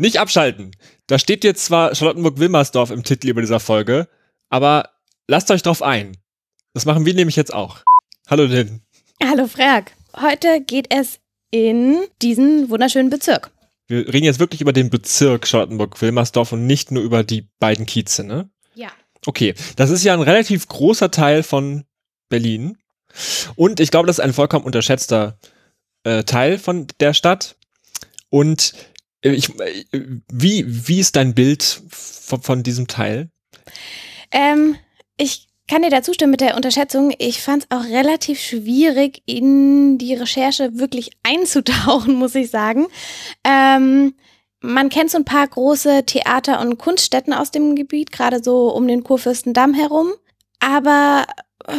Nicht abschalten. Da steht jetzt zwar Charlottenburg-Wilmersdorf im Titel über dieser Folge, aber lasst euch drauf ein. Das machen wir nämlich jetzt auch. Hallo Lynn. Hallo Frag. Heute geht es in diesen wunderschönen Bezirk. Wir reden jetzt wirklich über den Bezirk Charlottenburg-Wilmersdorf und nicht nur über die beiden Kieze, ne? Ja. Okay, das ist ja ein relativ großer Teil von Berlin. Und ich glaube, das ist ein vollkommen unterschätzter äh, Teil von der Stadt. Und ich, wie, wie ist dein Bild von, von diesem Teil? Ähm, ich kann dir da zustimmen mit der Unterschätzung. Ich fand es auch relativ schwierig, in die Recherche wirklich einzutauchen, muss ich sagen. Ähm, man kennt so ein paar große Theater- und Kunststätten aus dem Gebiet, gerade so um den Kurfürstendamm herum. Aber äh,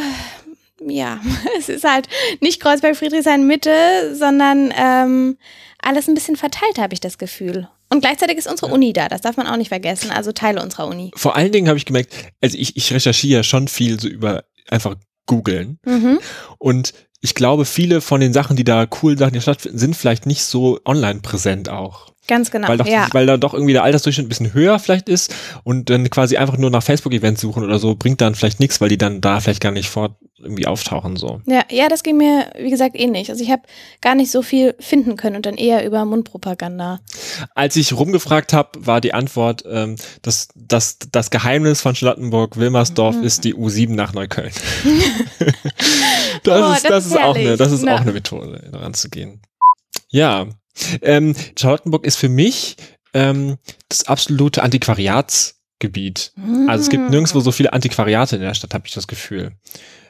ja, es ist halt nicht Kreuzberg-Friedrichshain Mitte, sondern ähm, alles ein bisschen verteilt, habe ich das Gefühl. Und gleichzeitig ist unsere ja. Uni da, das darf man auch nicht vergessen, also Teile unserer Uni. Vor allen Dingen habe ich gemerkt, also ich, ich recherchiere schon viel so über einfach googeln. Mhm. Und ich glaube, viele von den Sachen, die da cool Sachen die stattfinden, sind vielleicht nicht so online präsent auch. Ganz genau. Weil, doch, ja. weil da doch irgendwie der Altersdurchschnitt ein bisschen höher vielleicht ist und dann quasi einfach nur nach Facebook-Events suchen oder so, bringt dann vielleicht nichts, weil die dann da vielleicht gar nicht fort irgendwie auftauchen so. Ja, ja, das ging mir, wie gesagt, ähnlich. Also ich habe gar nicht so viel finden können und dann eher über Mundpropaganda. Als ich rumgefragt habe, war die Antwort, ähm, dass, dass das Geheimnis von Charlottenburg-Wilmersdorf mhm. ist die U7 nach Neukölln. das, oh, ist, das, das ist, auch eine, das ist auch eine Methode, daran zu gehen. Ja, ähm, Charlottenburg ist für mich ähm, das absolute Antiquariatsgebiet. Also es gibt mm. nirgendwo so viele Antiquariate in der Stadt, habe ich das Gefühl.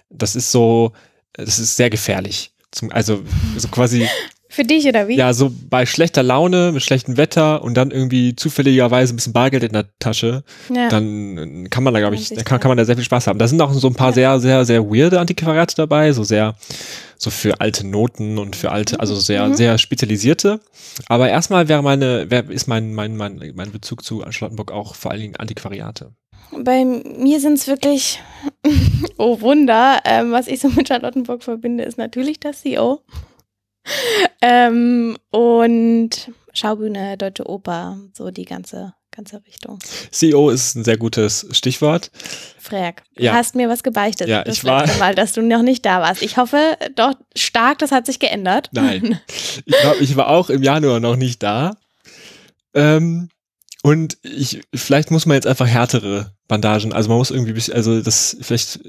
Das ist so, das ist sehr gefährlich. Zum, also so quasi für dich oder wie? Ja, so bei schlechter Laune, mit schlechtem Wetter und dann irgendwie zufälligerweise ein bisschen Bargeld in der Tasche, ja. dann kann man da, glaube ich, kann, kann man da sehr viel Spaß haben. Da sind auch so ein paar ja. sehr, sehr, sehr weirde Antiquariate dabei, so sehr, so für alte Noten und für alte, also sehr, mhm. sehr spezialisierte. Aber erstmal wäre meine, wär, ist mein, mein, mein, mein Bezug zu Charlottenburg auch vor allen Dingen Antiquariate. Bei mir sind es wirklich, oh Wunder, ähm, was ich so mit Charlottenburg verbinde, ist natürlich das CEO ähm, und Schaubühne, Deutsche Oper, so die ganze, ganze Richtung. CEO ist ein sehr gutes Stichwort. Frag, du ja. hast mir was gebeichtet. Ja, das ich war. Mal, dass du noch nicht da warst. Ich hoffe doch stark, das hat sich geändert. Nein. ich, glaub, ich war auch im Januar noch nicht da. Ähm, und ich, vielleicht muss man jetzt einfach härtere Bandagen, also man muss irgendwie, bisschen, also das vielleicht,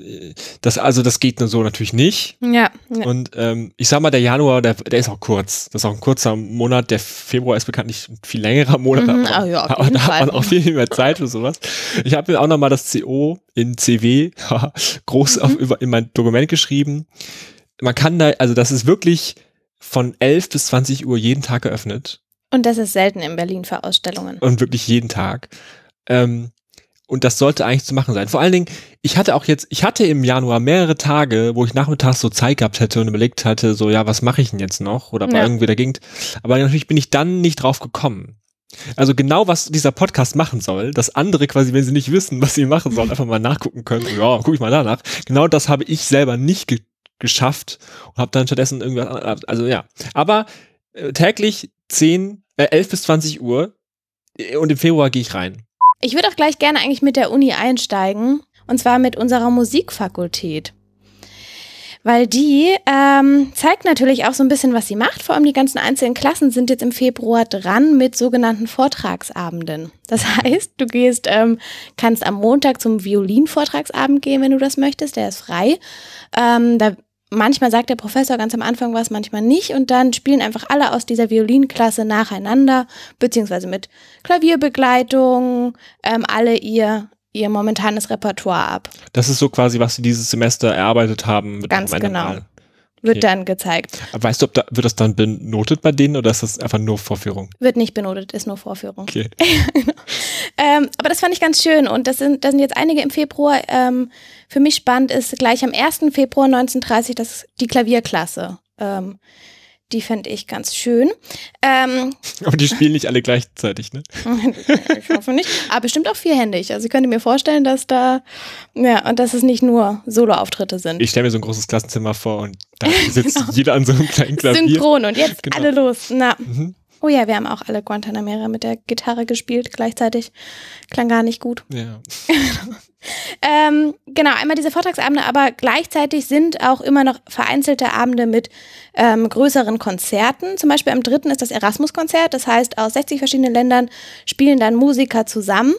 das also das geht nur so natürlich nicht. Ja. ja. Und ähm, ich sag mal, der Januar, der, der ist auch kurz. Das ist auch ein kurzer Monat. Der Februar ist bekanntlich ein viel längerer Monat, mhm, aber, oh ja, aber da hat man auch viel mehr Zeit für sowas. Ich habe mir auch nochmal das CO in CW groß mhm. auf, über, in mein Dokument geschrieben. Man kann da, also das ist wirklich von 11 bis 20 Uhr jeden Tag geöffnet. Und das ist selten in Berlin für Ausstellungen. Und wirklich jeden Tag. Ähm, und das sollte eigentlich zu machen sein. Vor allen Dingen, ich hatte auch jetzt, ich hatte im Januar mehrere Tage, wo ich nachmittags so Zeit gehabt hätte und überlegt hatte, so, ja, was mache ich denn jetzt noch? Oder ja. irgendwie dagegen. Aber natürlich bin ich dann nicht drauf gekommen. Also genau, was dieser Podcast machen soll, dass andere quasi, wenn sie nicht wissen, was sie machen sollen, einfach mal nachgucken können. Ja, gucke ich mal danach. Genau das habe ich selber nicht ge geschafft und habe dann stattdessen irgendwas, also ja. Aber äh, täglich 10, äh, 11 bis 20 Uhr äh, und im Februar gehe ich rein. Ich würde auch gleich gerne eigentlich mit der Uni einsteigen und zwar mit unserer Musikfakultät. Weil die ähm, zeigt natürlich auch so ein bisschen, was sie macht. Vor allem die ganzen einzelnen Klassen sind jetzt im Februar dran mit sogenannten Vortragsabenden. Das heißt, du gehst, ähm, kannst am Montag zum Violinvortragsabend gehen, wenn du das möchtest. Der ist frei. Ähm, da manchmal sagt der Professor ganz am Anfang was, manchmal nicht und dann spielen einfach alle aus dieser Violinklasse nacheinander, beziehungsweise mit Klavierbegleitung, ähm, alle ihr ihr momentanes Repertoire ab. Das ist so quasi, was sie dieses Semester erarbeitet haben. Ganz genau. Mal. Wird okay. dann gezeigt. weißt du, ob da, wird das dann benotet bei denen oder ist das einfach nur Vorführung? Wird nicht benotet, ist nur Vorführung. Okay. ähm, aber das fand ich ganz schön und das sind, das sind jetzt einige im Februar. Ähm, für mich spannend ist gleich am 1. Februar 1930 das, die Klavierklasse. Ähm, die fände ich ganz schön. Ähm, Aber die spielen nicht alle gleichzeitig, ne? ich hoffe nicht. Aber bestimmt auch vierhändig. Also ich könnte mir vorstellen, dass da, ja, und dass es nicht nur Solo-Auftritte sind. Ich stelle mir so ein großes Klassenzimmer vor und da sitzt genau. jeder an so einem kleinen Klavier. Synchron und jetzt genau. alle los. Na. Mhm. Oh ja, wir haben auch alle Guantanamera mit der Gitarre gespielt gleichzeitig. Klang gar nicht gut. Ja. Ähm, genau, einmal diese Vortragsabende, aber gleichzeitig sind auch immer noch vereinzelte Abende mit ähm, größeren Konzerten. Zum Beispiel am dritten ist das Erasmus-Konzert. Das heißt, aus 60 verschiedenen Ländern spielen dann Musiker zusammen,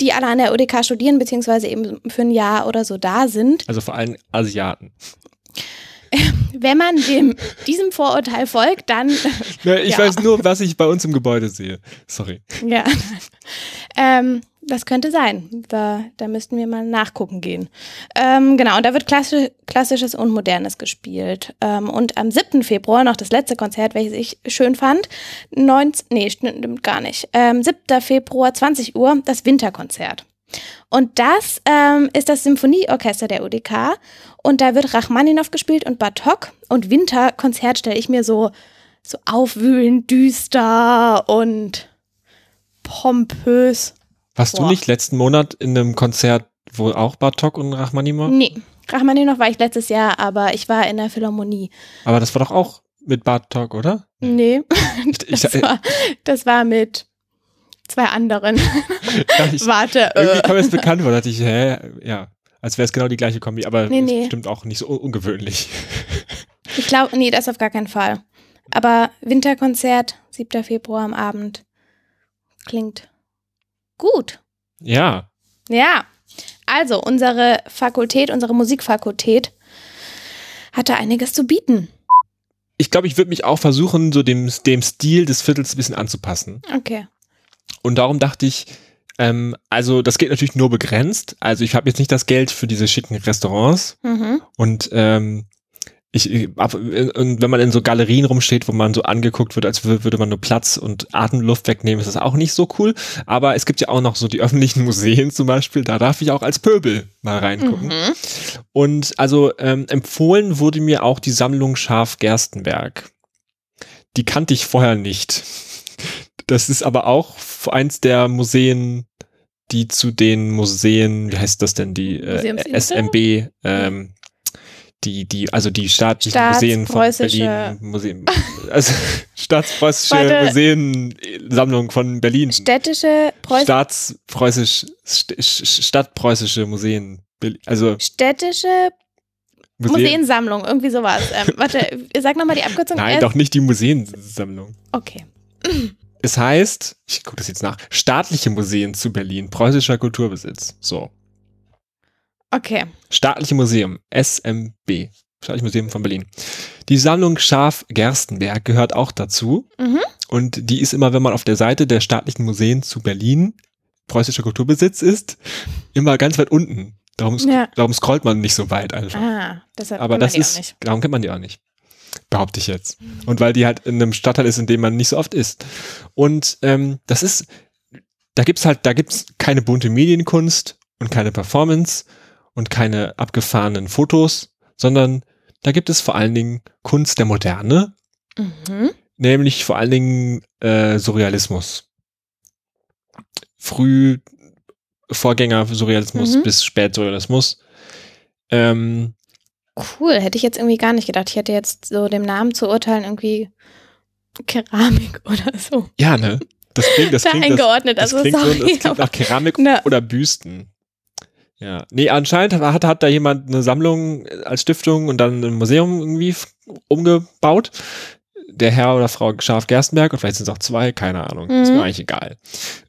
die alle an der UDK studieren, beziehungsweise eben für ein Jahr oder so da sind. Also vor allem Asiaten. Wenn man dem, diesem Vorurteil folgt, dann. Ja, ich Ja. weiß nur, was ich bei uns im Gebäude sehe. Sorry. Ja. ähm, das könnte sein. Da, da müssten wir mal nachgucken gehen. Ähm, genau, und da wird klassi klassisches und modernes gespielt. Ähm, und am 7. Februar noch das letzte Konzert, welches ich schön fand. 19, nee, stimmt gar nicht. Ähm, 7. Februar, 20 Uhr, das Winterkonzert. Und das ähm, ist das Symphonieorchester der UDK. Und da wird Rachmaninow gespielt und Bartok. Und Winterkonzert stelle ich mir so, so aufwühlend, düster und pompös. Warst du Boah. nicht letzten Monat in einem Konzert, wo auch Bartok und Rachmaninow? Nee, Rachmaninow war ich letztes Jahr, aber ich war in der Philharmonie. Aber das war doch auch mit Bartok, oder? Nee, das war, das war mit zwei anderen. ja, ich, Warte, irgendwie äh. kam das bekannt vor, da dachte ich, hä, ja, als wäre es genau die gleiche Kombi, aber Nee, nee. bestimmt auch nicht so un ungewöhnlich. Ich glaube, nee, das auf gar keinen Fall. Aber Winterkonzert, 7. Februar am Abend. Klingt gut. Ja, Ja. Also, unsere Fakultät, unsere Musikfakultät hatte einiges zu bieten. ich glaube, ich würde mich auch versuchen, so dem, dem Stil des Viertels ein bisschen anzupassen. Okay. Und darum dachte ich, ähm, also das geht natürlich nur begrenzt. Also ich habe jetzt nicht das Geld für diese schicken Restaurants. Mhm. Und ähm, ich, ich- ab- und wenn man in so Galerien rumsteht, wo man so angeguckt wird, als wür- würde man nur Platz und Atemluft wegnehmen, ist das auch nicht so cool. Aber es gibt ja auch noch so die öffentlichen Museen zum Beispiel, da darf ich auch als Pöbel mal reingucken. Mhm. Und also ähm, empfohlen wurde mir auch die Sammlung Schaf Gerstenberg. Die kannte ich vorher nicht. Das ist aber auch eins der Museen, die zu den Museen, wie heißt das denn, die äh? SMB, ähm, die, die, also die staatlichen Museen von Staatspreußische- Berlin, Museen, also staatspreußische Warte. Museensammlung von Berlin. Städtische Preußen. Staatspreußisch, st st stadtpreußische Museen. Also Städtische Museen. Museensammlung, irgendwie sowas. Ähm, warte, sag nochmal die Abkürzung. Nein, S- doch nicht die Museensammlung. Okay. Es heißt, ich gucke das jetzt nach, staatliche Museen zu Berlin, preußischer Kulturbesitz. So. Okay. Staatliche Museum, SMB. Staatliche Museum von Berlin. Die Sammlung Schaf Gerstenberg gehört auch dazu. Mhm. Und die ist immer, wenn man auf der Seite der staatlichen Museen zu Berlin, preußischer Kulturbesitz ist, immer ganz weit unten. Darum, Ja. darum scrollt man nicht so weit einfach. Ah, deshalb Aber kennt man das die auch ist, nicht. darum kennt man die auch nicht. Behaupte ich jetzt. Und weil die halt in einem Stadtteil ist, in dem man nicht so oft ist. Und ähm, das ist, da gibt's halt, da gibt's keine bunte Medienkunst und keine Performance und keine abgefahrenen Fotos, sondern da gibt es vor allen Dingen Kunst der Moderne, Mhm. nämlich vor allen Dingen äh, Surrealismus. Früh Vorgänger Surrealismus Mhm. bis Spätsurrealismus. Ähm, Cool, hätte ich jetzt irgendwie gar nicht gedacht. Ich hätte jetzt so dem Namen zu urteilen irgendwie Keramik oder so. Ja, ne? Das klingt, das Da klingt, das, eingeordnet, das also klingt, so, sorry, das klingt nach Keramik Ne. oder Büsten. Ja. Nee, anscheinend hat, hat da jemand eine Sammlung als Stiftung und dann ein Museum irgendwie umgebaut. Der Herr oder Frau Scharf Gerstenberg, und vielleicht sind es auch zwei, keine Ahnung. Ist Mhm. mir eigentlich egal.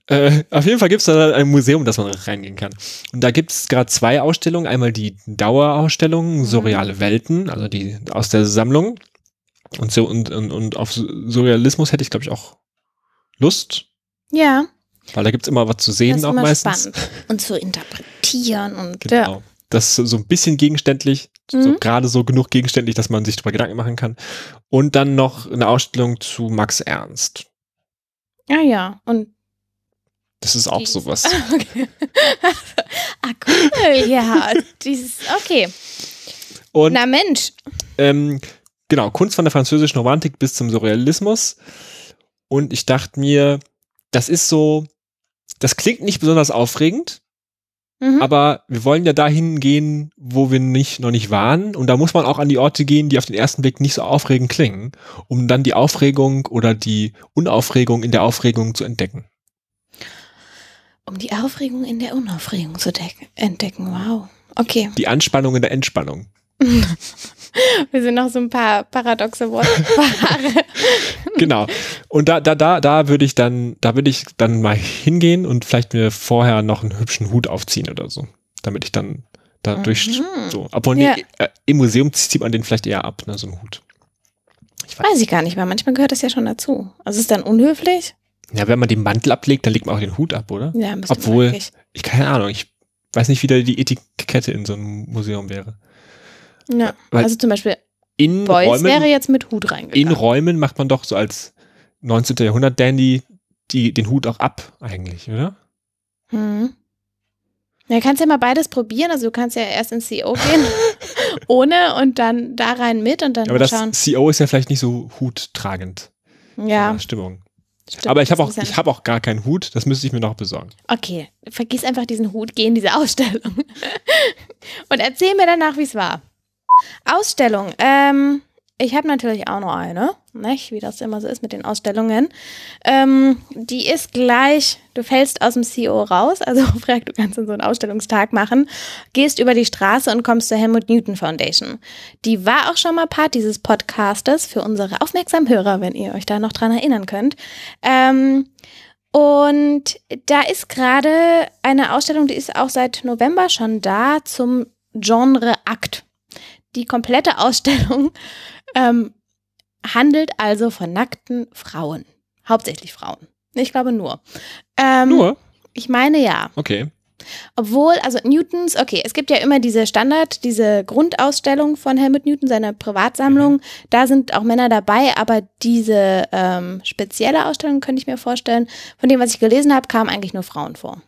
Äh, auf jeden Fall gibt es da ein Museum, das man reingehen kann. Und da gibt es gerade zwei Ausstellungen. Einmal die Dauerausstellung Mhm. Surreale Welten, also die aus der Sammlung. Und so und, und, und auf Surrealismus hätte ich, glaube ich, auch Lust, Ja, weil da gibt's immer was zu sehen ist auch immer meistens. spannend. Und zu interpretieren und ja. Das ist so- so ein bisschen gegenständlich, so Mhm. gerade so genug gegenständlich, dass man sich darüber Gedanken machen kann. Und dann noch eine Ausstellung zu Max Ernst. Ah ja, und Das ist auch die- sowas. Okay. ah, cool, ja. Dieses, okay. Und Na Mensch. ähm, genau, Kunst von der französischen Romantik bis zum Surrealismus. Und ich dachte mir, das ist so, das klingt nicht besonders aufregend, Mhm. aber wir wollen ja dahin gehen, wo wir nicht, noch nicht waren. Und da muss man auch an die Orte gehen, die auf den ersten Blick nicht so aufregend klingen, um dann die Aufregung oder die Unaufregung in der Aufregung zu entdecken. Um die Aufregung in der Unaufregung zu decken, entdecken. Wow. Okay. Die Anspannung in der Entspannung. Wir sind noch so ein paar paradoxe Wortpaare. Genau. Und da, da, da, da würde ich dann, da würde ich dann mal hingehen und vielleicht mir vorher noch einen hübschen Hut aufziehen oder so. Damit ich dann da durch, Mhm. so. Obwohl, Ja. nee, äh, im Museum zieht man den vielleicht eher ab, ne, so ein Hut. Ich weiß. Weiß ich gar nicht, weil manchmal gehört das ja schon dazu. Also ist dann unhöflich? Ja, wenn man den Mantel ablegt, dann legt man auch den Hut ab, oder? Ja, müsste man Obwohl-. Ich keine Ahnung, ich weiß nicht, wie da die Etikette in so einem Museum wäre. Ja. Weil- Also zum Beispiel In Beuys Räumen, wäre jetzt mit Hut in reingegangen. Räumen macht man doch so als 19. Jahrhundert Dandy die, den Hut auch ab, eigentlich, oder? Hm. Ja, kannst ja mal beides probieren. Also du kannst ja erst ins CO gehen ohne und dann da rein mit und dann Aber das schauen. CO ist ja vielleicht nicht so huttragend. Ja, in Stimmung. stimmt. Aber ich habe auch, ja ich habe auch gar keinen Hut, das müsste ich mir noch besorgen. Okay, vergiss einfach diesen Hut, geh in diese Ausstellung. Und erzähl mir danach, wie es war. Ausstellung. Ähm, ich habe natürlich auch noch eine, nicht? wie das immer so ist mit den Ausstellungen. Ähm, die ist gleich, du fällst aus dem CO raus, also frag, du kannst so einen Ausstellungstag machen, gehst über die Straße und kommst zur Helmut Newton Foundation. Die war auch schon mal Part dieses Podcastes für unsere aufmerksamen Hörer, wenn ihr euch da noch dran erinnern könnt. Ähm, und da ist gerade eine Ausstellung, die ist auch seit November schon da zum Genre Akt. Die komplette Ausstellung ähm, handelt also von nackten Frauen. Hauptsächlich Frauen. Ich glaube nur. Ähm, Nur? Ich meine ja. Okay. Obwohl, also Newtons, okay, es gibt ja immer diese Standard, diese Grundausstellung von Helmut Newton, seine Privatsammlung. Da sind auch Männer dabei, aber diese ähm, spezielle Ausstellung könnte ich mir vorstellen, von dem, was ich gelesen habe, kamen eigentlich nur Frauen vor.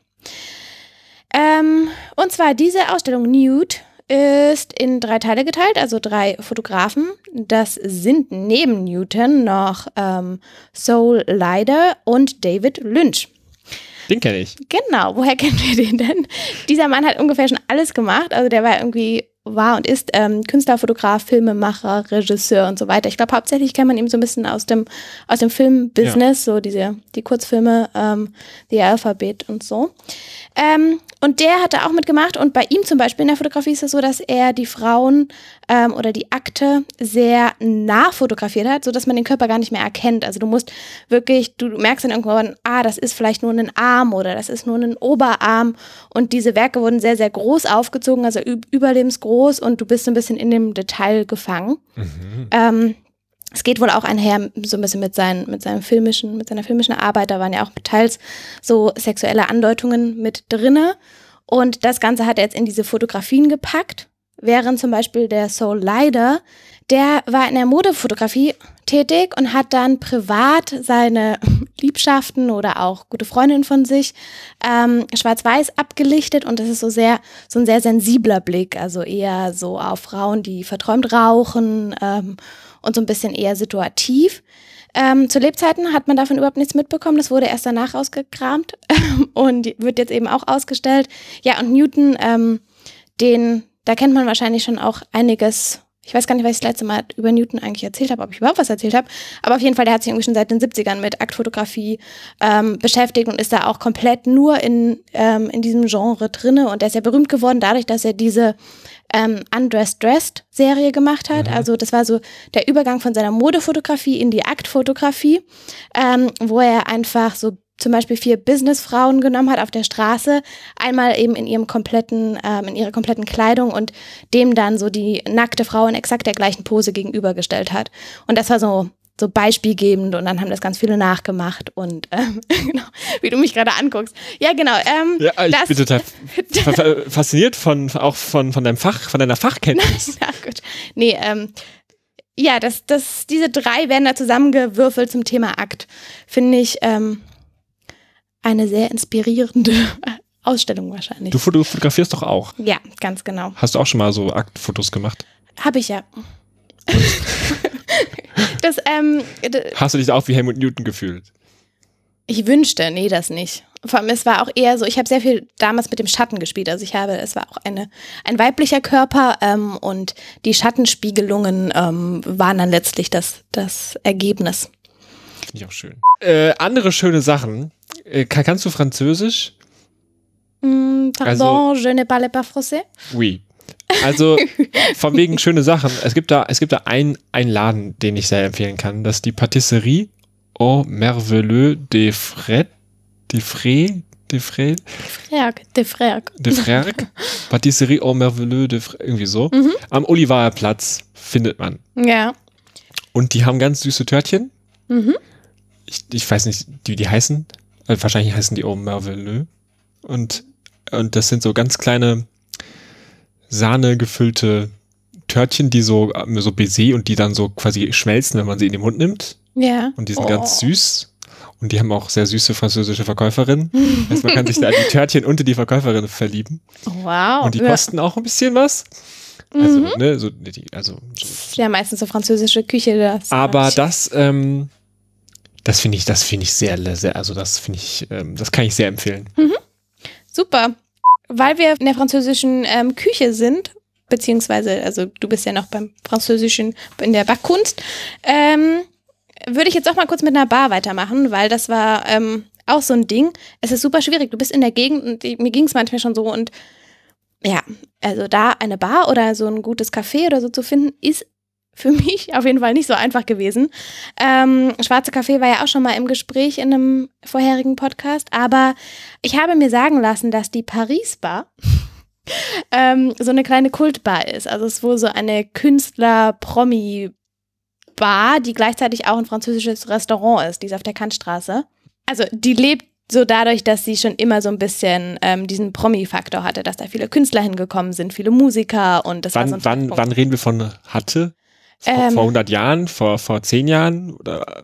Ähm, und zwar diese Ausstellung Nude ist in drei Teile geteilt, also drei Fotografen. Das sind neben Newton noch ähm, Soul Leider und David Lynch. Den kenne ich. Genau, woher kennen wir den denn? Dieser Mann hat ungefähr schon alles gemacht. Also der war irgendwie, war und ist ähm, Künstler, Fotograf, Filmemacher, Regisseur und so weiter. Ich glaube, hauptsächlich kennt man ihn so ein bisschen aus dem, aus dem Filmbusiness, so diese, die Kurzfilme, ähm, The Alphabet und so. Ähm, und der hat da auch mitgemacht und bei ihm zum Beispiel in der Fotografie ist es so, dass er die Frauen ähm, oder die Akte sehr nah fotografiert hat, sodass man den Körper gar nicht mehr erkennt. Also du musst wirklich, du merkst dann irgendwann, ah, das ist vielleicht nur ein Arm oder das ist nur ein Oberarm und diese Werke wurden sehr, sehr groß aufgezogen, also üb- überlebensgroß und du bist so ein bisschen in dem Detail gefangen. Mhm. Ähm, es geht wohl auch einher so ein bisschen mit, seinen, mit seinem filmischen, mit seiner filmischen Arbeit. Da waren ja auch teils so sexuelle Andeutungen mit drinne. Und das Ganze hat er jetzt in diese Fotografien gepackt. Während zum Beispiel der Soul Leider, der war in der Modefotografie tätig und hat dann privat seine Liebschaften oder auch gute Freundinnen von sich ähm, schwarz-weiß abgelichtet und das ist so sehr so ein sehr sensibler Blick, also eher so auf Frauen, die verträumt rauchen ähm, und so ein bisschen eher situativ. Ähm, zu Lebzeiten hat man davon überhaupt nichts mitbekommen. Das wurde erst danach ausgekramt und wird jetzt eben auch ausgestellt. Ja, und Newton, ähm, den, da kennt man wahrscheinlich schon auch einiges. Ich weiß gar nicht, was ich das letzte Mal über Newton eigentlich erzählt habe, ob ich überhaupt was erzählt habe. Aber auf jeden Fall, der hat sich irgendwie schon seit den 70ern mit Aktfotografie ähm, beschäftigt und ist da auch komplett nur in, ähm, in diesem Genre drinne. Und der ist ja berühmt geworden dadurch, dass er diese ähm, Undressed Dressed Serie gemacht hat. Also das war so der Übergang von seiner Modefotografie in die Aktfotografie, ähm, wo er einfach so zum Beispiel vier Businessfrauen genommen hat auf der Straße, einmal eben in ihrem kompletten, ähm, in ihrer kompletten Kleidung und dem dann so die nackte Frau in exakt der gleichen Pose gegenübergestellt hat. Und das war so so beispielgebend und dann haben das ganz viele nachgemacht und ähm, genau, wie du mich gerade anguckst. Ja, genau. Ähm, Ja, ich das, bin total fa- fa- fasziniert von, auch von, von deinem Fach, von deiner Fachkenntnis. Ja, gut. Nee, ähm, ja, das, das, diese drei werden da zusammengewürfelt zum Thema Akt. Finde ich ähm, eine sehr inspirierende Ausstellung wahrscheinlich. Du foto- fotografierst doch auch. ja, ganz genau. Hast du auch schon mal so Aktfotos gemacht? Habe ich ja. das, ähm, Hast du dich auch wie Helmut Newton gefühlt? ich wünschte, nee, das nicht. Vor allem, es war auch eher so, ich habe sehr viel damals mit dem Schatten gespielt. Also ich habe, es war auch eine, ein weiblicher Körper ähm, und die Schattenspiegelungen ähm, waren dann letztlich das, das Ergebnis. Finde ich auch schön. Äh, andere schöne Sachen. Äh, kann, kannst du Französisch? Mm, pardon, je ne parle pas français. Oui. Also von wegen schöne Sachen. Es gibt da, es gibt da einen, einen Laden, den ich sehr empfehlen kann. Das ist die Patisserie au Merveilleux des Frères. Des Frères. Des Frères. Frère, de Frère. De Frères. Patisserie au Merveilleux de Frères. Irgendwie so. Mhm. Am Olivarplatz findet man. Ja. Und die haben ganz süße Törtchen. Mhm. Ich, ich weiß nicht, wie die heißen. Äh, wahrscheinlich heißen die au Merveilleux. Und, und das sind so ganz kleine Sahne gefüllte Törtchen, die so, äh, so Baiser und die dann so quasi schmelzen, wenn man sie in den Mund nimmt. Ja. Und die sind Oh. ganz süß. Und die haben auch sehr süße französische Verkäuferinnen. also man kann sich da die Törtchen und in die Verkäuferin verlieben. Wow. Und die Ja. kosten auch ein bisschen was. Also, Mhm. ne, so, die, also so. Ja, meistens so französische Küche. Das Aber das, ähm, das finde ich, das finde ich sehr, sehr, also das finde ich, ähm, das kann ich sehr empfehlen. Super. Weil wir in der französischen ähm, Küche sind, beziehungsweise, also du bist ja noch beim französischen, in der Backkunst, ähm, würde ich jetzt auch mal kurz mit einer Bar weitermachen, weil das war ähm, auch so ein Ding. Es ist super schwierig. Du bist in der Gegend und die, mir ging es manchmal schon so und ja, also da eine Bar oder so ein gutes Café oder so zu finden, ist für mich auf jeden Fall nicht so einfach gewesen. Ähm, Schwarze Kaffee war ja auch schon mal im Gespräch in einem vorherigen Podcast, aber ich habe mir sagen lassen, dass die Paris Bar ähm, so eine kleine Kultbar ist. Also es ist wohl so eine Künstler-Promi-Bar, die gleichzeitig auch ein französisches Restaurant ist, die ist auf der Kantstraße. Also die lebt so dadurch, dass sie schon immer so ein bisschen ähm, diesen Promi-Faktor hatte, dass da viele Künstler hingekommen sind, viele Musiker und das war Wann, so ein wann, wann reden wir von hatte? Vor, Ähm. vor 100 Jahren? Vor, vor 10 Jahren? Oder,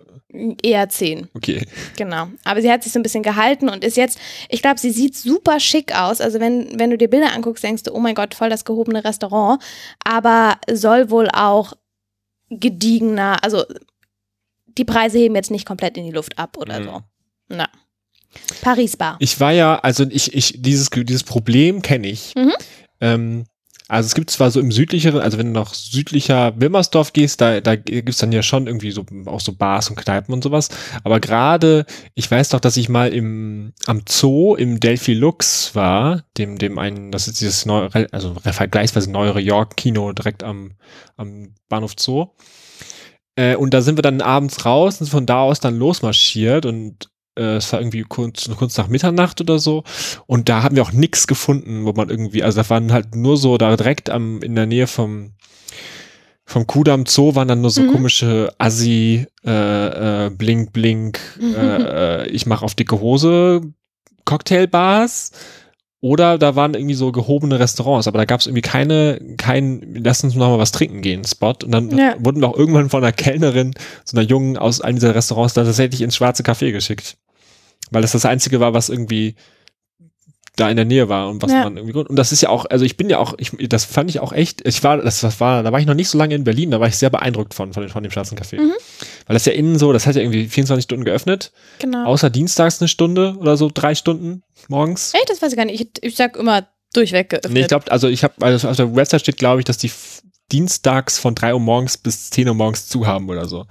Eher zehn. okay. Genau. Aber sie hat sich so ein bisschen gehalten und ist jetzt, ich glaube, sie sieht super schick aus. Also wenn, wenn du dir Bilder anguckst, denkst du, oh mein Gott, voll das gehobene Restaurant. Aber soll wohl auch gediegener, also die Preise heben jetzt nicht komplett in die Luft ab oder Mhm. so. Na. Paris Bar. Ich war ja, also ich, ich, dieses, dieses Problem kenne ich. Mhm. Ähm, also es gibt zwar so im südlicheren, also wenn du nach südlicher Wilmersdorf gehst, da, da gibt's dann ja schon irgendwie so auch so Bars und Kneipen und sowas. Aber gerade, ich weiß doch, dass ich mal im am Zoo im Delphi Lux war, dem, dem einen, das ist dieses neue, also vergleichsweise neuere York-Kino direkt am, am Bahnhof Zoo. Äh, und da sind wir dann abends raus und von da aus dann losmarschiert und es war irgendwie kurz, kurz nach Mitternacht oder so. Und da haben wir auch nichts gefunden, wo man irgendwie, also da waren halt nur so da direkt am, in der Nähe vom, vom Kudamm Zoo waren dann nur so Mhm. komische Assi, äh, äh, Blink, Blink, äh, äh, ich mach auf dicke Hose Cocktailbars. Oder da waren irgendwie so gehobene Restaurants, aber da gab es irgendwie keine, kein, lass uns noch mal was trinken gehen, Spot. Und dann Ja. wurden wir auch irgendwann von einer Kellnerin, so einer Jungen aus einem dieser Restaurants, da tatsächlich ins schwarze Café geschickt. Weil das das einzige war, was irgendwie da in der Nähe war und was Ja. man irgendwie und das ist ja auch also ich bin ja auch ich das fand ich auch echt ich war das, das war da war ich noch nicht so lange in Berlin da war ich sehr beeindruckt von von, dem- von dem schwarzen Café Mhm. weil das ja innen so das hat ja irgendwie 24 Stunden geöffnet Genau. außer dienstags eine Stunde oder so drei Stunden morgens Echt, das weiß ich gar nicht. Ich, ich sag immer durchweg geöffnet. nee ich glaube also ich habe also auf der Website steht glaube ich dass die dienstags von 3 Uhr morgens bis 10 Uhr morgens zu haben oder so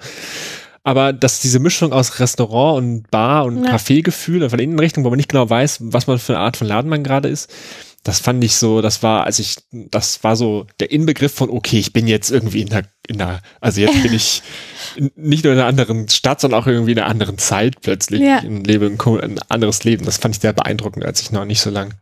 aber dass diese Mischung aus Restaurant und Bar und Ja. Café-Gefühl von innen Richtung, wo man nicht genau weiß, was man für eine Art von Laden man gerade ist, das fand ich so, das war, als ich, das war so der Inbegriff von, okay, ich bin jetzt irgendwie in der, in der, also jetzt bin ich nicht nur in einer anderen Stadt, sondern auch irgendwie in einer anderen Zeit plötzlich. Ja. Ich lebe ein, ein anderes Leben. Das fand ich sehr beeindruckend, als ich noch nicht so lang,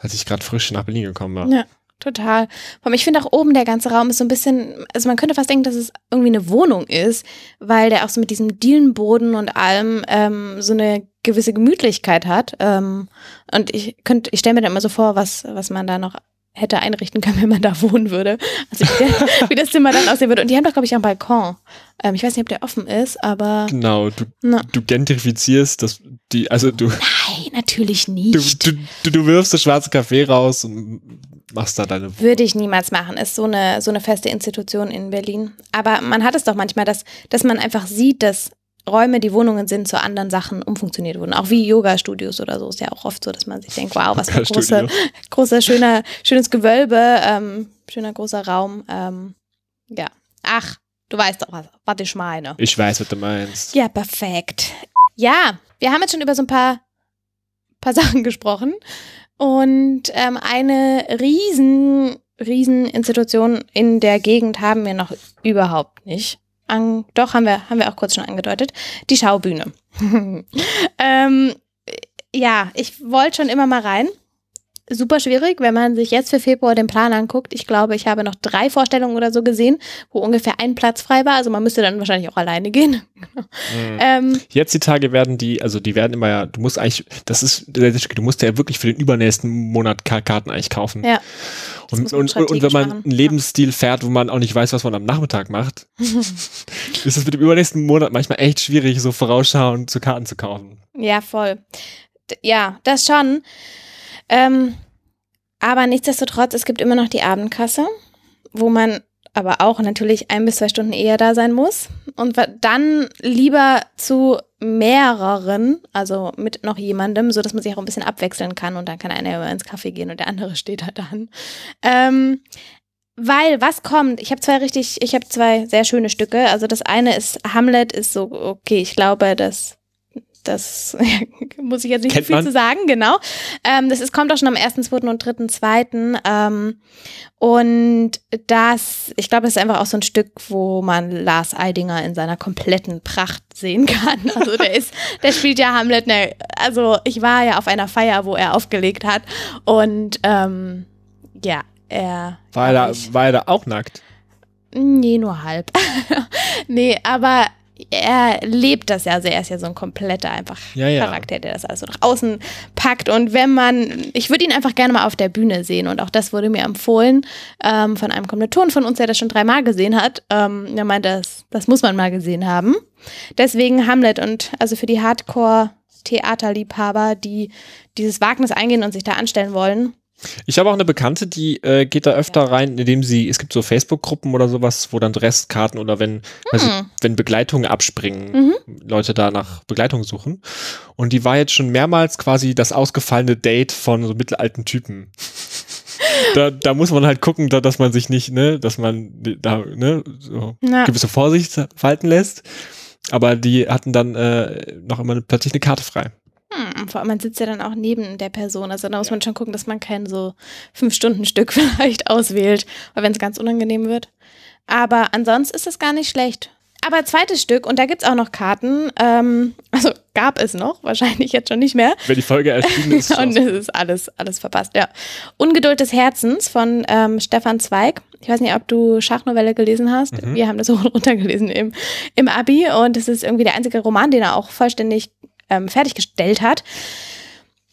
als ich gerade frisch nach Berlin gekommen war. Ja, total. Ich finde auch oben der ganze Raum ist so ein bisschen, also man könnte fast denken, dass es irgendwie eine Wohnung ist, weil der auch so mit diesem Dielenboden und allem ähm, so eine gewisse Gemütlichkeit hat. Ähm, und ich könnte, ich stelle mir da immer so vor, was, was man da noch hätte einrichten können, wenn man da wohnen würde. Also wie, das Zimmer dann aussehen würde. Und die haben doch, glaube ich, einen Balkon. Ähm, ich weiß nicht, ob der offen ist, aber Genau, du, Na. du gentrifizierst das, die, also du, nein, natürlich du, nicht. du, du, du wirfst das schwarze Kaffee raus und machst da deine Würde ich niemals machen. Ist so eine, so eine feste Institution in Berlin. Aber man hat es doch manchmal, dass, dass man einfach sieht, dass Räume, die Wohnungen sind, zu anderen Sachen umfunktioniert wurden. Auch wie Yoga-Studios oder so ist ja auch oft so, dass man sich denkt, wow, was für ein großer, großer, schöner, schönes Gewölbe, ähm, schöner großer Raum. Ähm, ja. Ach, du weißt doch, was, was ich meine. Ich weiß, was du meinst. Ja, perfekt. Ja, wir haben jetzt schon über so ein paar, paar Sachen gesprochen. Und ähm, eine riesen, riesen Institution in der Gegend haben wir noch überhaupt nicht. An, doch, haben wir, haben wir auch kurz schon angedeutet. Die Schaubühne. ähm, ja, ich wollte schon immer mal rein super schwierig, wenn man sich jetzt für Februar den Plan anguckt. Ich glaube, ich habe noch drei Vorstellungen oder so gesehen, wo ungefähr ein Platz frei war. Also man müsste dann wahrscheinlich auch alleine gehen. Mhm. Ähm, jetzt die Tage werden die, also die werden immer ja, du musst eigentlich, das ist, du musst ja wirklich für den übernächsten Monat Karten eigentlich kaufen. Ja. Und, und, und, wenn man machen. einen Lebensstil fährt, wo man auch nicht weiß, was man am Nachmittag macht, ist es mit dem übernächsten Monat manchmal echt schwierig, so vorausschauend zu Karten zu kaufen. Ja, voll. Ja, das schon. Ähm, aber nichtsdestotrotz, es gibt immer noch die Abendkasse, wo man aber auch natürlich ein bis zwei Stunden eher da sein muss. Und dann lieber zu mehreren, also mit noch jemandem, so dass man sich auch ein bisschen abwechseln kann und dann kann einer ins Café gehen und der andere steht da dann. Ähm, weil was kommt? Ich habe zwei richtig, ich habe zwei sehr schöne Stücke. Also das eine ist Hamlet, ist so okay. Ich glaube, dass das muss ich jetzt nicht Kennt viel man? zu sagen, genau. Ähm, das ist, kommt auch schon am 1.2. und 3.2. Ähm, und das, ich glaube, das ist einfach auch so ein Stück, wo man Lars Eidinger in seiner kompletten Pracht sehen kann. Also der ist, der spielt ja Hamlet, ne, also ich war ja auf einer Feier, wo er aufgelegt hat und ähm, ja, er. War er, da, war er da auch nackt? Nee, nur halb. nee, aber er lebt das ja, also er ist ja so ein kompletter einfach ja, ja. Charakter, der das alles so nach außen packt. Und wenn man, ich würde ihn einfach gerne mal auf der Bühne sehen und auch das wurde mir empfohlen ähm, von einem Kommilitonen von uns, der das schon dreimal gesehen hat. Ähm, er meint, das, das muss man mal gesehen haben. Deswegen Hamlet und also für die Hardcore-Theaterliebhaber, die dieses Wagnis eingehen und sich da anstellen wollen, ich habe auch eine Bekannte, die äh, geht da öfter rein, indem sie, es gibt so Facebook-Gruppen oder sowas, wo dann Restkarten oder wenn, mhm. also, wenn Begleitungen abspringen, mhm. Leute da nach Begleitung suchen. Und die war jetzt schon mehrmals quasi das ausgefallene Date von so mittelalten Typen. da, da muss man halt gucken, da, dass man sich nicht, ne, dass man da, ne, so gewisse Vorsicht walten lässt. Aber die hatten dann äh, noch immer plötzlich eine Karte frei. Hm, vor allem, man sitzt ja dann auch neben der Person. Also da muss ja. man schon gucken, dass man kein so Fünf-Stunden-Stück vielleicht auswählt, weil wenn es ganz unangenehm wird. Aber ansonsten ist es gar nicht schlecht. Aber zweites Stück, und da gibt es auch noch Karten, ähm, also gab es noch, wahrscheinlich jetzt schon nicht mehr. Wenn die Folge erschienen ist. und es ist alles, alles verpasst, ja. Ungeduld des Herzens von ähm, Stefan Zweig. Ich weiß nicht, ob du Schachnovelle gelesen hast. Mhm. Wir haben das so runtergelesen im, im Abi und es ist irgendwie der einzige Roman, den er auch vollständig ähm, fertiggestellt hat.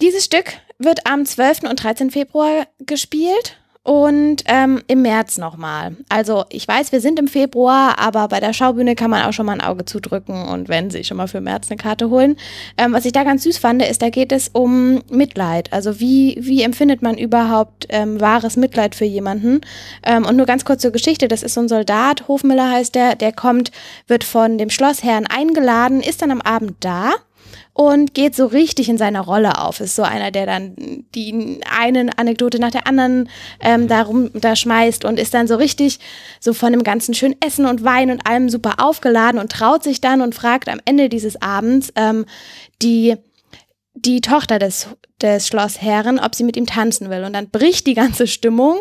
Dieses Stück wird am 12. und 13. Februar gespielt und ähm, im März nochmal. Also ich weiß, wir sind im Februar, aber bei der Schaubühne kann man auch schon mal ein Auge zudrücken und wenn Sie schon mal für März eine Karte holen. Ähm, was ich da ganz süß fand, ist, da geht es um Mitleid. Also wie, wie empfindet man überhaupt ähm, wahres Mitleid für jemanden? Ähm, und nur ganz kurz zur Geschichte, das ist so ein Soldat, Hofmüller heißt der, der kommt, wird von dem Schlossherrn eingeladen, ist dann am Abend da und geht so richtig in seiner Rolle auf. Ist so einer, der dann die eine Anekdote nach der anderen ähm, darum da schmeißt und ist dann so richtig so von dem ganzen schönen Essen und Wein und allem super aufgeladen und traut sich dann und fragt am Ende dieses Abends ähm, die die Tochter des, des Schlossherren, ob sie mit ihm tanzen will. Und dann bricht die ganze Stimmung.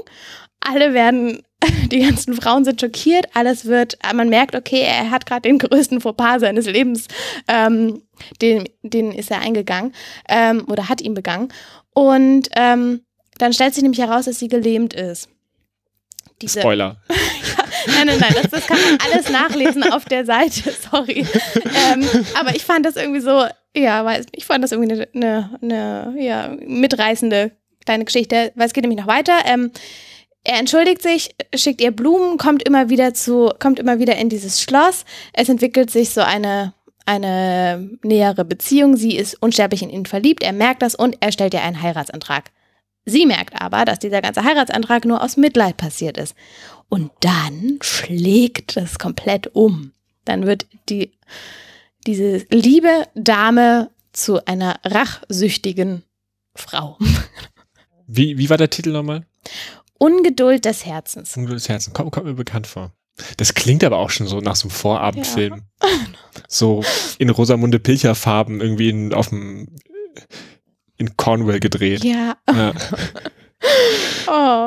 Alle werden die ganzen Frauen sind schockiert, alles wird, man merkt, okay, er hat gerade den größten Fauxpas seines Lebens, ähm, den, den ist er eingegangen ähm, oder hat ihn begangen. Und ähm, dann stellt sich nämlich heraus, dass sie gelähmt ist. Diese, Spoiler. nein, nein, nein, das, das, kann man alles nachlesen auf der Seite, sorry. Ähm, aber ich fand das irgendwie so, ja, weiß, ich fand das irgendwie eine, eine, eine ja, mitreißende kleine Geschichte, weil es geht nämlich noch weiter. Ähm, er entschuldigt sich, schickt ihr Blumen, kommt immer wieder zu, kommt immer wieder in dieses Schloss. Es entwickelt sich so eine, eine nähere Beziehung. Sie ist unsterblich in ihn verliebt. Er merkt das und er stellt ihr einen Heiratsantrag. Sie merkt aber, dass dieser ganze Heiratsantrag nur aus Mitleid passiert ist. Und dann schlägt das komplett um. Dann wird die, diese liebe Dame zu einer rachsüchtigen Frau. Wie, wie war der Titel nochmal? Ungeduld des Herzens. Ungeduld des Herzens. Kommt, kommt mir bekannt vor. Das klingt aber auch schon so nach so einem Vorabendfilm. Ja. So in Rosamunde Pilcher Farben irgendwie in, auf dem, in Cornwall gedreht. Ja. ja. oh.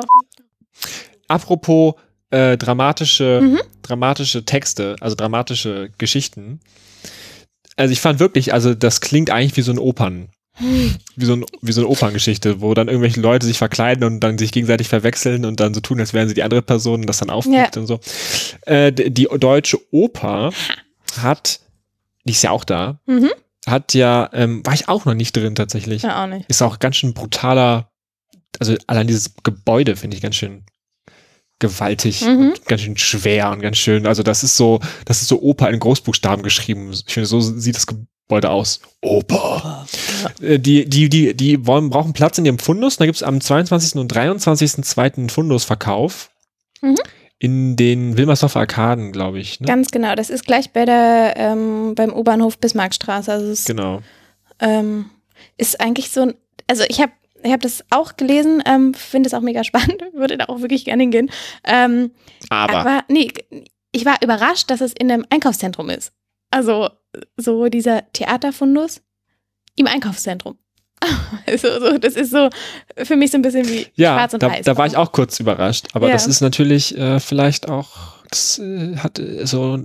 Apropos äh, dramatische, mhm. dramatische Texte, also dramatische Geschichten. Also ich fand wirklich, also das klingt eigentlich wie so ein Opern. Wie so, ein, wie so eine Operngeschichte, wo dann irgendwelche Leute sich verkleiden und dann sich gegenseitig verwechseln und dann so tun, als wären sie die andere Person und das dann aufgibt ja. und so. Äh, die deutsche Oper hat, die ist ja auch da, mhm. hat ja, ähm, war ich auch noch nicht drin tatsächlich. Ja, auch nicht. Ist auch ganz schön brutaler, also allein dieses Gebäude finde ich ganz schön gewaltig mhm. und ganz schön schwer und ganz schön, also das ist so, das ist so Oper in Großbuchstaben geschrieben. Ich finde, so sieht das Gebäude aus. Oper. Ja. Äh, die, die, die, die wollen, brauchen Platz in ihrem Fundus. Da gibt es am 22. und 23.2. Fundusverkauf. Mhm. In den Wilmersdorfer Arkaden, glaube ich. Ne? Ganz genau. Das ist gleich bei der, ähm, beim U-Bahnhof Bismarckstraße. Also es, genau. Ähm, ist eigentlich so ein, also ich habe ich habe das auch gelesen, ähm, finde es auch mega spannend, würde da auch wirklich gerne hingehen. Ähm, aber. aber nee, ich war überrascht, dass es in einem Einkaufszentrum ist. Also so dieser Theaterfundus im Einkaufszentrum. Also, so, das ist so für mich so ein bisschen wie ja, schwarz und da, weiß. Da war ich auch kurz überrascht, aber ja. das ist natürlich äh, vielleicht auch das äh, hat äh, so,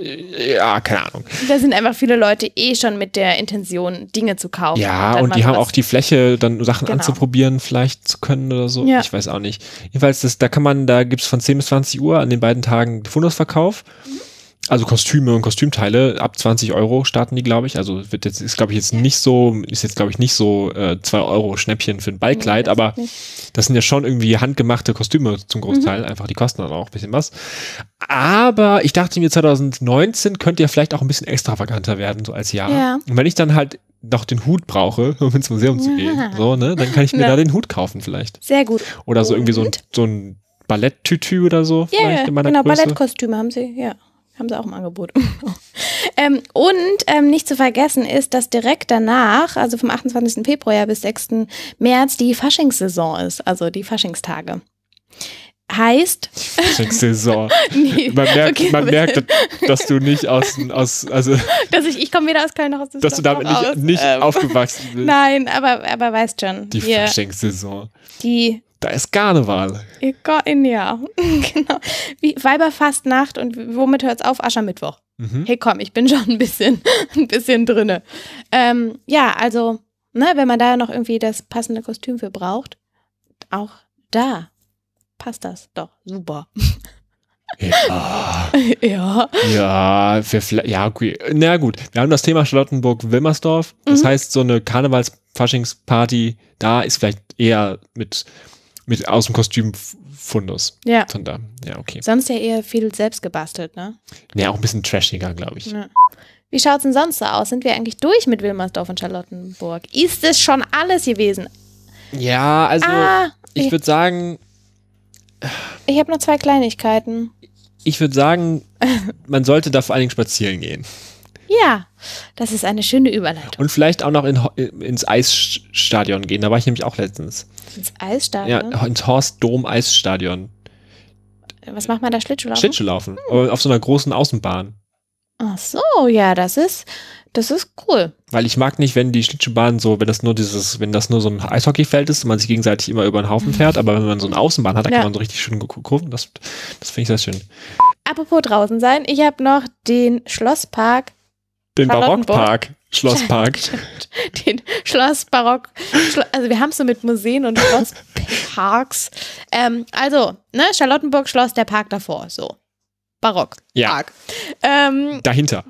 äh, ja, keine Ahnung. Da sind einfach viele Leute eh schon mit der Intention, Dinge zu kaufen. Ja, und, und die haben auch die Fläche, dann Sachen genau. anzuprobieren, vielleicht zu können oder so. Ja. Ich weiß auch nicht. Jedenfalls, das, da kann man, da gibt es von 10 bis 20 Uhr an den beiden Tagen Fundusverkauf. Mhm. Also Kostüme und Kostümteile ab 20 Euro starten die, glaube ich. Also wird jetzt ist glaube ich jetzt nicht so ist jetzt glaube ich nicht so äh, 2 Euro Schnäppchen für ein Ballkleid, nee, aber nicht. das sind ja schon irgendwie handgemachte Kostüme zum Großteil. Mhm. Einfach die kosten dann auch ein bisschen was. Aber ich dachte mir 2019 könnte ja vielleicht auch ein bisschen extravaganter werden so als Jahr. Ja. Und wenn ich dann halt noch den Hut brauche, um ins Museum zu gehen, so ne, dann kann ich mir ja. da den Hut kaufen vielleicht. Sehr gut. Oder so irgendwie so ein, so ein Balletttütü oder so. Ja, yeah, genau, Größe. Ballettkostüme haben sie, ja. Haben sie auch im Angebot. ähm, und ähm, nicht zu vergessen ist, dass direkt danach, also vom 28. Februar bis 6. März, die Faschingssaison ist, also die Faschingstage. Heißt. Faschingssaison. nee, man merkt, okay, man merkt, dass du nicht aus, aus also. Dass ich, ich komme weder aus Köln noch aus Dass du damit nicht, nicht ähm, aufgewachsen bist. Nein, aber, aber weißt schon. Die Faschingssaison. Die da ist Karneval. Ja, genau. Wie Weiberfastnacht und womit hört's auf? Aschermittwoch. Mhm. Hey, komm, ich bin schon ein bisschen, ein bisschen drinne. Ähm, ja, also, ne, wenn man da noch irgendwie das passende Kostüm für braucht, auch da passt das doch super. Ja. ja. Ja, ja, okay. Na gut, wir haben das Thema Charlottenburg-Wilmersdorf. Das mhm. heißt, so eine Karnevals-Faschingsparty, da ist vielleicht eher mit mit aus dem Kostümfundus. Ja. Von da. Ja, okay. Sonst ja eher viel selbst gebastelt, ne? Ja, auch ein bisschen trashiger, glaube ich. Ja. Wie schaut es denn sonst so aus? Sind wir eigentlich durch mit Wilmersdorf und Charlottenburg? Ist es schon alles gewesen? Ja, also ah, ich würde sagen. Ich habe noch zwei Kleinigkeiten. Ich würde sagen, man sollte da vor allen Dingen spazieren gehen. Ja, das ist eine schöne Überleitung. Und vielleicht auch noch in, ins Eisstadion gehen. Da war ich nämlich auch letztens. Ins Eisstadion? Ja, ins Horst Dom Eisstadion. Was macht man da? Schlittschuhlaufen? Schlittschuhlaufen. Hm. Auf so einer großen Außenbahn. Ach so, ja, das ist, das ist cool. Weil ich mag nicht, wenn die Schlittschuhbahn so, wenn das nur dieses, wenn das nur so ein Eishockeyfeld ist und man sich gegenseitig immer über den Haufen fährt, aber wenn man so eine Außenbahn hat, dann ja. kann man so richtig schön kurven. Das, das finde ich sehr schön. Apropos draußen sein, ich habe noch den Schlosspark den Barockpark. Schlosspark. Den Schlossbarock. Also wir haben es so mit Museen und Schlossparks. ähm, also, ne, Charlottenburg Schloss, der Park davor, so. Barock. Ja. Park. Ähm, dahinter.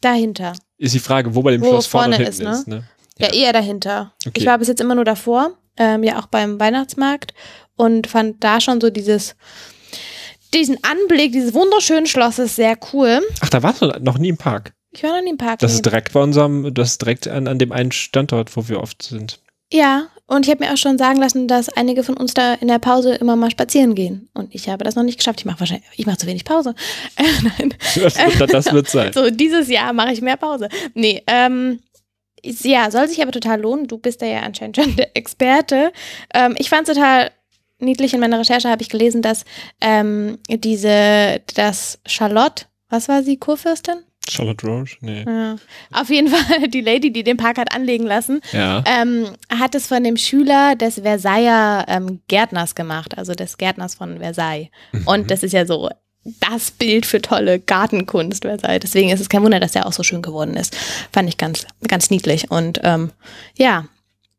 Dahinter. Ist die Frage, wo bei dem wo Schloss vorne, vorne ist, ne? ist ne? Ja. ja. eher dahinter. Okay. Ich war bis jetzt immer nur davor, ähm, ja auch beim Weihnachtsmarkt und fand da schon so dieses diesen Anblick dieses wunderschönen Schlosses sehr cool. Ach, da warst du noch nie im Park? Ich war noch nie im Park. Das ist direkt bei unserem, das ist direkt an, an dem einen Standort, wo wir oft sind. Ja, und ich habe mir auch schon sagen lassen, dass einige von uns da in der Pause immer mal spazieren gehen. Und ich habe das noch nicht geschafft. Ich mache wahrscheinlich, ich mache zu wenig Pause. Äh, nein. Das, das wird sein. So, dieses Jahr mache ich mehr Pause. Nee, ähm, ja, soll sich aber total lohnen. Du bist da ja anscheinend schon der Experte. Ähm, ich fand es total niedlich. In meiner Recherche habe ich gelesen, dass ähm, diese, dass Charlotte, was war sie, Kurfürstin? Charlotte Roche? Nee. Ja. Auf jeden Fall die Lady, die den Park hat anlegen lassen, Ja. ähm, hat es von dem Schüler des Versailler ähm, Gärtners gemacht, also des Gärtners von Versailles. Und das ist ja so das Bild für tolle Gartenkunst Versailles. Deswegen ist es kein Wunder, dass der auch so schön geworden ist. Fand ich ganz, ganz niedlich. Und ähm, ja,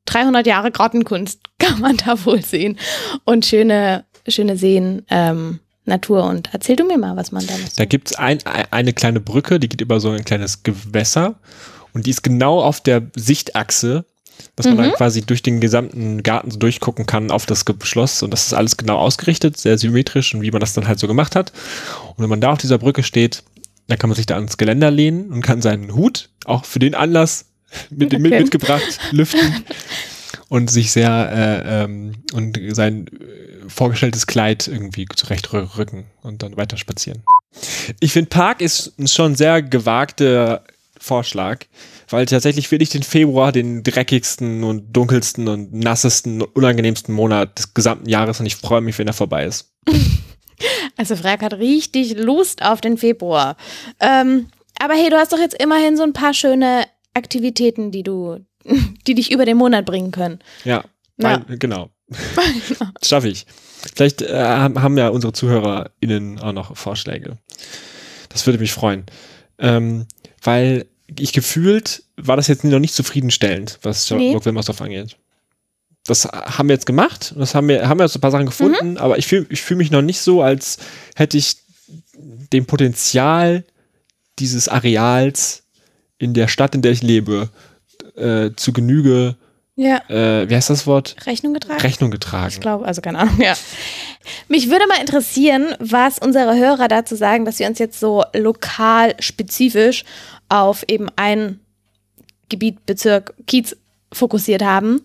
300 Jahre Gartenkunst kann man da wohl sehen. Und schöne, schöne Seen, ähm, Natur. Und erzähl du mir mal, was man da so Da gibt's ein, ein, eine kleine Brücke, die geht über so ein kleines Gewässer und die ist genau auf der Sichtachse, dass man Mhm. dann quasi durch den gesamten Garten so durchgucken kann auf das Schloss und das ist alles genau ausgerichtet, sehr symmetrisch und wie man das dann halt so gemacht hat. Und wenn man da auf dieser Brücke steht, dann kann man sich da ans Geländer lehnen und kann seinen Hut auch für den Anlass mit, mit, Okay. mitgebracht lüften und sich sehr äh, ähm, und sein vorgestelltes Kleid irgendwie zurechtrücken und dann weiter spazieren. Ich finde, Park ist ein schon sehr gewagter Vorschlag, weil tatsächlich finde ich den Februar den dreckigsten und dunkelsten und nassesten und unangenehmsten Monat des gesamten Jahres und ich freue mich, wenn er vorbei ist. Also Frag hat richtig Lust auf den Februar. Ähm, aber hey, du hast doch jetzt immerhin so ein paar schöne Aktivitäten, die du, die dich über den Monat bringen können. Ja, Ja. mein, genau. Das schaffe ich. Vielleicht äh, haben ja unsere ZuhörerInnen auch noch Vorschläge. Das würde mich freuen. Ähm, weil ich gefühlt war das jetzt noch nicht zufriedenstellend, was Nee. Burg Wilmersdorf angeht. Das haben wir jetzt gemacht. Das haben wir, haben wir so ein paar Sachen gefunden, Mhm. aber ich fühle ich fühl mich noch nicht so, als hätte ich dem Potenzial dieses Areals in der Stadt, in der ich lebe, äh, zu Genüge, Ja. äh, wie heißt das Wort? Rechnung getragen? Rechnung ich getragen. glaube, also keine Ahnung, ja. Mich würde mal interessieren, was unsere Hörer dazu sagen, dass wir uns jetzt so lokal spezifisch auf eben ein Gebiet, Bezirk, Kiez fokussiert haben.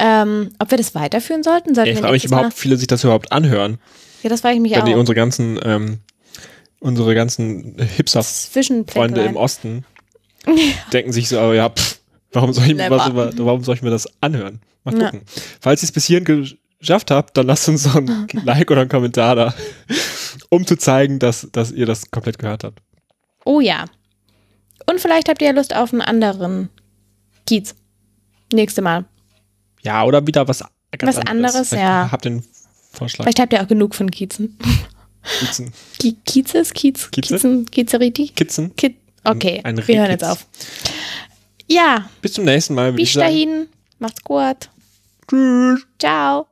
Ähm, ob wir das weiterführen sollten? Sollten Ich wir frage mich überhaupt, wie viele sich das überhaupt anhören, Ja, das frage ich mich wenn die auch. unsere ganzen, ähm, unsere ganzen Hipster-Freunde im Osten denken sich so, oh ja, pff, warum soll ich, Never. was, warum soll ich mir das anhören? Mal Ja. gucken. Falls ihr es bis hierhin geschafft habt, dann lasst uns so ein Like oder einen Kommentar da, um zu zeigen, dass, dass ihr das komplett gehört habt. Oh ja. Und vielleicht habt ihr ja Lust auf einen anderen Kiez. Nächste Mal. Ja, oder wieder was ganz Was anderes, Vielleicht ja. Habt einen Vorschlag? Vielleicht habt ihr auch genug von Kiezen. Kitzen? Ki Kiezes? Kiez? Kieze? Kiezen? Kiezeriti? Kitzen? Ki okay, Ein- ein wir hören jetzt auf. Ja, Bis zum nächsten Mal. bis ich sagen. dahin. Macht's gut. Tschüss. Ciao.